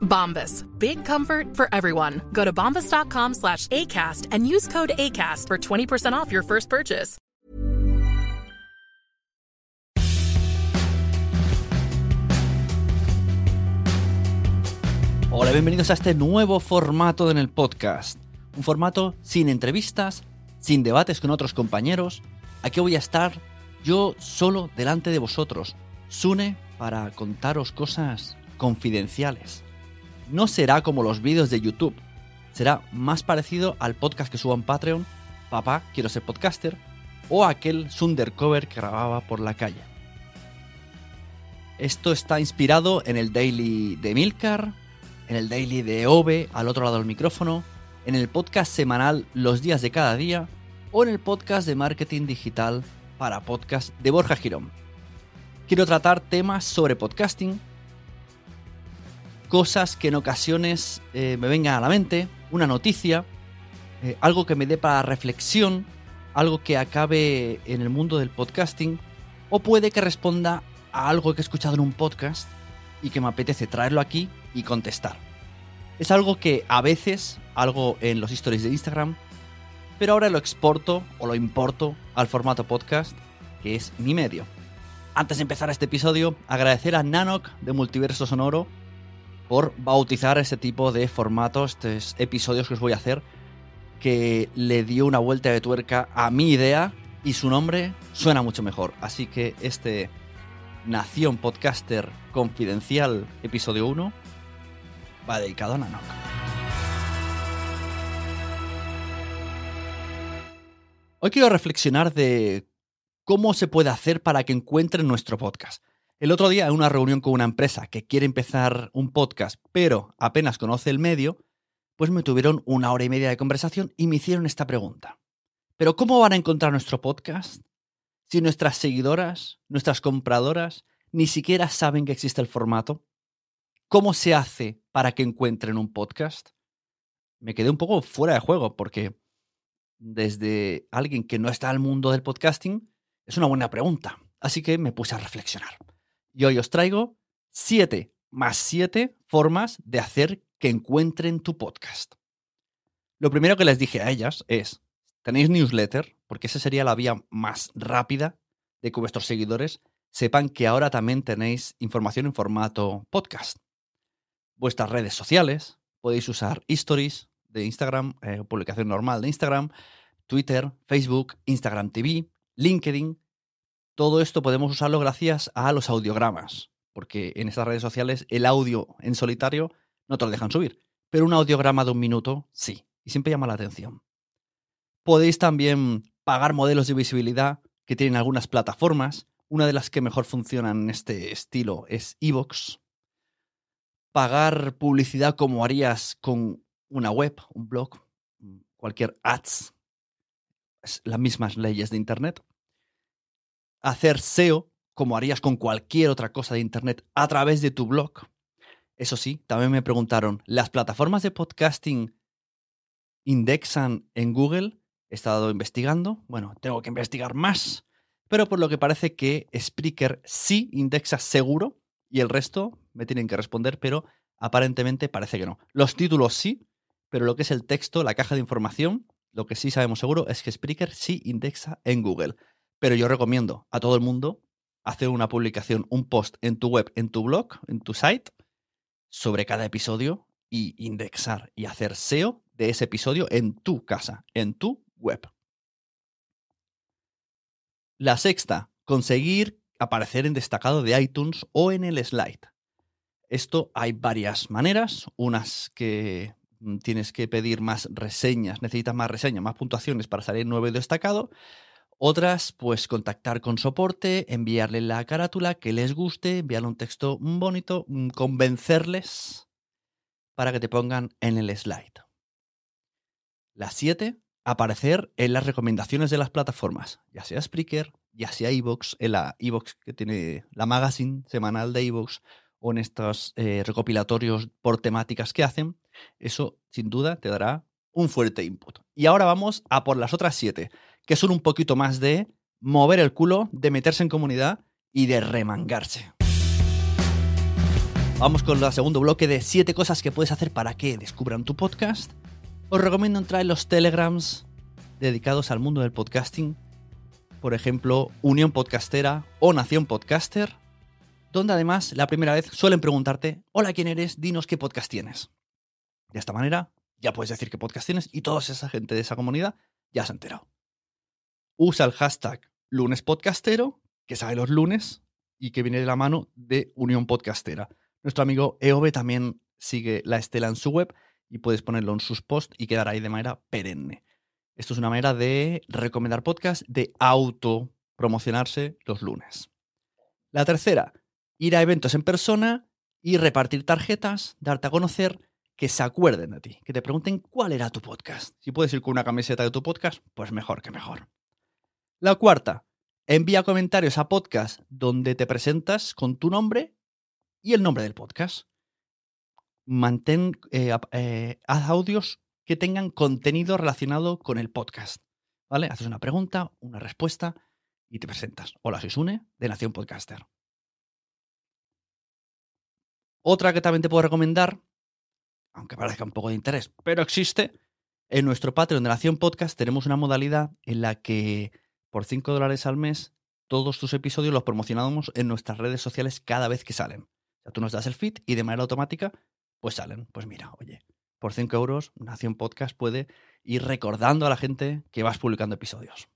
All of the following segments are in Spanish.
Bombas. Big comfort for everyone. Go to bombas.com slash ACAST and use code ACAST for 20% off your first purchase. Hola, bienvenidos a este nuevo formato en el podcast. Un formato sin entrevistas, sin debates con otros compañeros. Aquí voy a estar yo solo delante de vosotros, Sune, para contaros cosas confidenciales. No será como los vídeos de YouTube, será más parecido al podcast que subo en Patreon, Papá, quiero ser podcaster, o aquel Sundercover que grababa por la calle. Esto está inspirado en el daily de Milcar, en el daily de Ove al otro lado del micrófono, en el podcast semanal Los días de cada día o en el podcast de marketing digital para podcast de Borja Girón. Quiero tratar temas sobre podcasting, cosas que en ocasiones eh, me vengan a la mente, una noticia, eh, algo que me dé para reflexión, algo que acabe en el mundo del podcasting, o puede que responda a algo que he escuchado en un podcast y que me apetece traerlo aquí y contestar. Es algo que a veces algo en los stories de Instagram, pero ahora lo exporto o lo importo al formato podcast, que es mi medio. Antes de empezar este episodio, agradecer a Nanoc de Multiverso Sonoro por bautizar este tipo de formatos, estos episodios que os voy a hacer, que le dio una vuelta de tuerca a mi idea y su nombre suena mucho mejor. Así que este Nación Podcaster Confidencial, episodio 1, va dedicado a Nanoc. Hoy quiero reflexionar de cómo se puede hacer para que encuentren nuestro podcast. El otro día, en una reunión con una empresa que quiere empezar un podcast, pero apenas conoce el medio, pues me tuvieron una hora y media de conversación y me hicieron esta pregunta. ¿Pero cómo van a encontrar nuestro podcast si nuestras seguidoras, nuestras compradoras, ni siquiera saben que existe el formato? ¿Cómo se hace para que encuentren un podcast? Me quedé un poco fuera de juego porque desde alguien que no está al mundo del podcasting es una buena pregunta. Así que me puse a reflexionar. Y hoy os traigo siete más siete formas de hacer que encuentren tu podcast. Lo primero que les dije a ellas es, tenéis newsletter, porque esa sería la vía más rápida de que vuestros seguidores sepan que ahora también tenéis información en formato podcast. Vuestras redes sociales, podéis usar stories de Instagram, eh, publicación normal de Instagram, Twitter, Facebook, Instagram TV, LinkedIn. Todo esto podemos usarlo gracias a los audiogramas, porque en estas redes sociales el audio en solitario no te lo dejan subir, pero un audiograma de un minuto sí, y siempre llama la atención. Podéis también pagar modelos de visibilidad que tienen algunas plataformas. Una de las que mejor funcionan en este estilo es Evox. Pagar publicidad como harías con una web, un blog, cualquier ads, es las mismas leyes de Internet. Hacer SEO como harías con cualquier otra cosa de Internet a través de tu blog. Eso sí, también me preguntaron, ¿las plataformas de podcasting indexan en Google? He estado investigando. Bueno, tengo que investigar más. Pero por lo que parece que Spreaker sí indexa seguro y el resto me tienen que responder, pero aparentemente parece que no. Los títulos sí, pero lo que es el texto, la caja de información, lo que sí sabemos seguro es que Spreaker sí indexa en Google. Pero yo recomiendo a todo el mundo hacer una publicación, un post en tu web, en tu blog, en tu site, sobre cada episodio y indexar y hacer SEO de ese episodio en tu casa, en tu web. La sexta, conseguir aparecer en destacado de iTunes o en el slide. Esto hay varias maneras, unas que mm, tienes que pedir más reseñas, necesitas más reseñas, más puntuaciones para salir nuevo y destacado. Otras, pues contactar con soporte, enviarle la carátula que les guste, enviarle un texto bonito, mm, convencerles para que te pongan en el slide. La 7, aparecer en las recomendaciones de las plataformas, ya sea Spreaker, ya sea Evox, en la Evox que tiene la magazine semanal de Evox o en estos eh, recopilatorios por temáticas que hacen, eso sin duda te dará un fuerte input. Y ahora vamos a por las otras 7 que son un poquito más de mover el culo, de meterse en comunidad y de remangarse. Vamos con el segundo bloque de 7 cosas que puedes hacer para que descubran tu podcast. Os recomiendo entrar en los telegrams dedicados al mundo del podcasting. Por ejemplo, Unión Podcastera o Nación Podcaster, donde además la primera vez suelen preguntarte, hola, ¿quién eres? Dinos qué podcast tienes. De esta manera ya puedes decir qué podcast tienes y toda esa gente de esa comunidad ya se ha enterado usa el hashtag lunespodcastero, que sale los lunes y que viene de la mano de Unión Podcastera. Nuestro amigo EOB también sigue la estela en su web y puedes ponerlo en sus posts y quedará ahí de manera perenne. Esto es una manera de recomendar podcast, de autopromocionarse los lunes. La tercera, ir a eventos en persona y repartir tarjetas, darte a conocer, que se acuerden de ti, que te pregunten cuál era tu podcast. Si puedes ir con una camiseta de tu podcast, pues mejor que mejor. La cuarta, envía comentarios a podcast donde te presentas con tu nombre y el nombre del podcast. Mantén, eh, eh, haz audios que tengan contenido relacionado con el podcast. ¿Vale? Haces una pregunta, una respuesta y te presentas. Hola, soy Sune de Nación Podcaster. Otra que también te puedo recomendar, aunque parezca un poco de interés, pero existe, en nuestro Patreon de Nación Podcast tenemos una modalidad en la que por 5 dólares al mes, todos tus episodios los promocionamos en nuestras redes sociales cada vez que salen. O sea, tú nos das el feed y de manera automática, pues salen. Pues mira, oye, por 5 euros, Nación Podcast puede ir recordando a la gente que vas publicando episodios.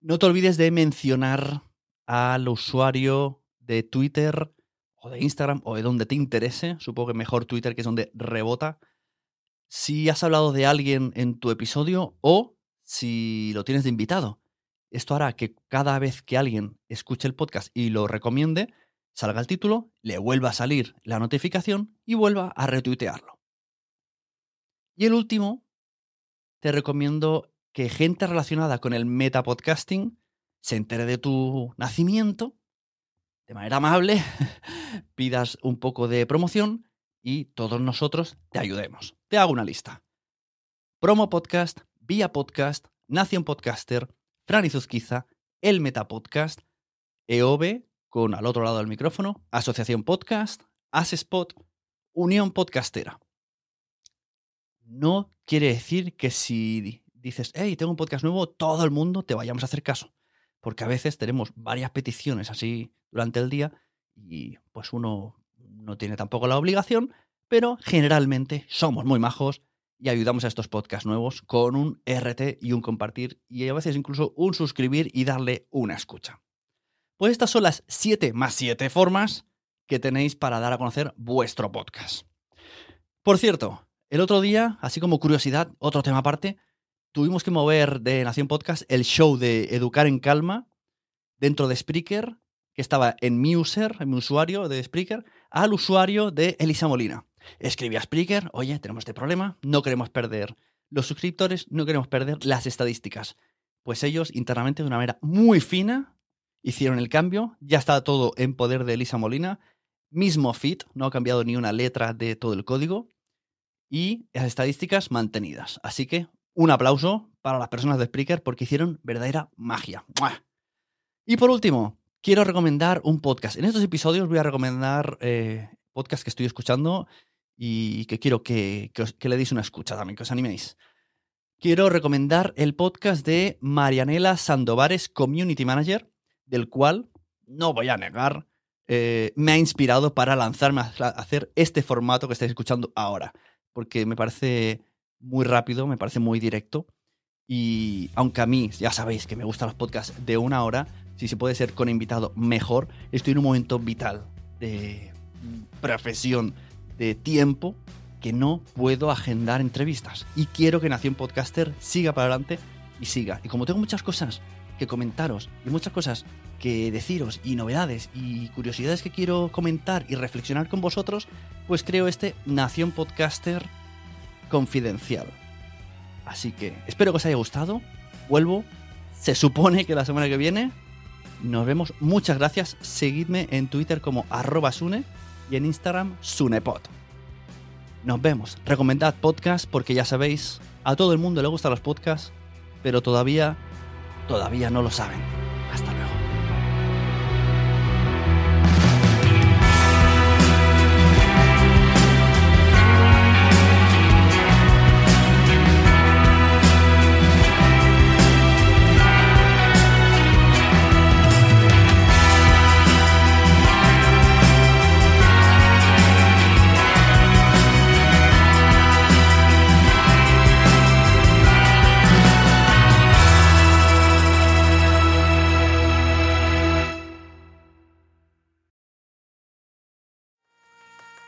No te olvides de mencionar al usuario de Twitter o de Instagram o de donde te interese. Supongo que mejor Twitter, que es donde rebota. Si has hablado de alguien en tu episodio o si lo tienes de invitado. Esto hará que cada vez que alguien escuche el podcast y lo recomiende, salga el título, le vuelva a salir la notificación y vuelva a retuitearlo. Y el último, te recomiendo que gente relacionada con el metapodcasting se entere de tu nacimiento, de manera amable, pidas un poco de promoción y todos nosotros te ayudemos. Te hago una lista. Promo Podcast, Vía Podcast, Nación Podcaster, Franny Zuzquiza, El Metapodcast, EOB, con al otro lado del micrófono, Asociación Podcast, Asespot, Unión Podcastera. No quiere decir que si dices, hey, tengo un podcast nuevo, todo el mundo te vayamos a hacer caso. Porque a veces tenemos varias peticiones así durante el día y pues uno no tiene tampoco la obligación, pero generalmente somos muy majos y ayudamos a estos podcasts nuevos con un RT y un compartir y a veces incluso un suscribir y darle una escucha. Pues estas son las 7 más 7 formas que tenéis para dar a conocer vuestro podcast. Por cierto, el otro día, así como curiosidad, otro tema aparte, tuvimos que mover de Nación Podcast el show de Educar en Calma dentro de Spreaker, que estaba en mi user, en mi usuario de Spreaker, al usuario de Elisa Molina. Escribí a Spreaker, oye, tenemos este problema, no queremos perder los suscriptores, no queremos perder las estadísticas. Pues ellos internamente de una manera muy fina hicieron el cambio, ya está todo en poder de Elisa Molina, mismo feed, no ha cambiado ni una letra de todo el código y las estadísticas mantenidas. Así que un aplauso para las personas de Spreaker porque hicieron verdadera magia. Y por último, quiero recomendar un podcast. En estos episodios voy a recomendar eh, podcast que estoy escuchando y que quiero que, le deis una escucha también, que os animéis. Quiero recomendar el podcast de Marianela Sandovares, Community Manager, del cual, no voy a negar, eh, me ha inspirado para lanzarme a hacer este formato que estáis escuchando ahora, porque me parece muy rápido, me parece muy directo Y aunque a mí, ya sabéis que me gustan los podcasts de una hora, si se puede ser con invitado, mejor. Estoy en un momento vital de profesión, de tiempo, que no puedo agendar entrevistas. Y quiero que Nación Podcaster siga para adelante y siga. Y como tengo muchas cosas que comentaros y muchas cosas que deciros y novedades y curiosidades que quiero comentar y reflexionar con vosotros, pues creo este Nación Podcaster confidencial. Así que espero que os haya gustado. Vuelvo. Se supone que la semana que viene nos vemos. Muchas gracias. Seguidme en Twitter como Sune y en Instagram Sunepod. Nos vemos. Recomendad podcast porque ya sabéis, a todo el mundo le gustan los podcasts, pero todavía, todavía no lo saben.